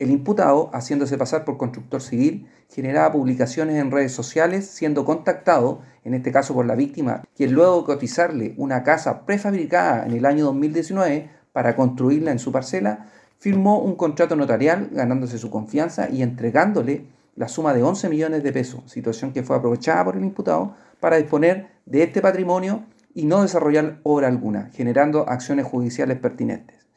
El imputado, haciéndose pasar por constructor civil, generaba publicaciones en redes sociales, siendo contactado, en este caso por la víctima, quien luego de cotizarle una casa prefabricada en el año 2019 para construirla en su parcela, firmó un contrato notarial ganándose su confianza y entregándole la suma de 11 millones de pesos, situación que fue aprovechada por el imputado para disponer de este patrimonio y no desarrollar obra alguna, generando acciones judiciales pertinentes.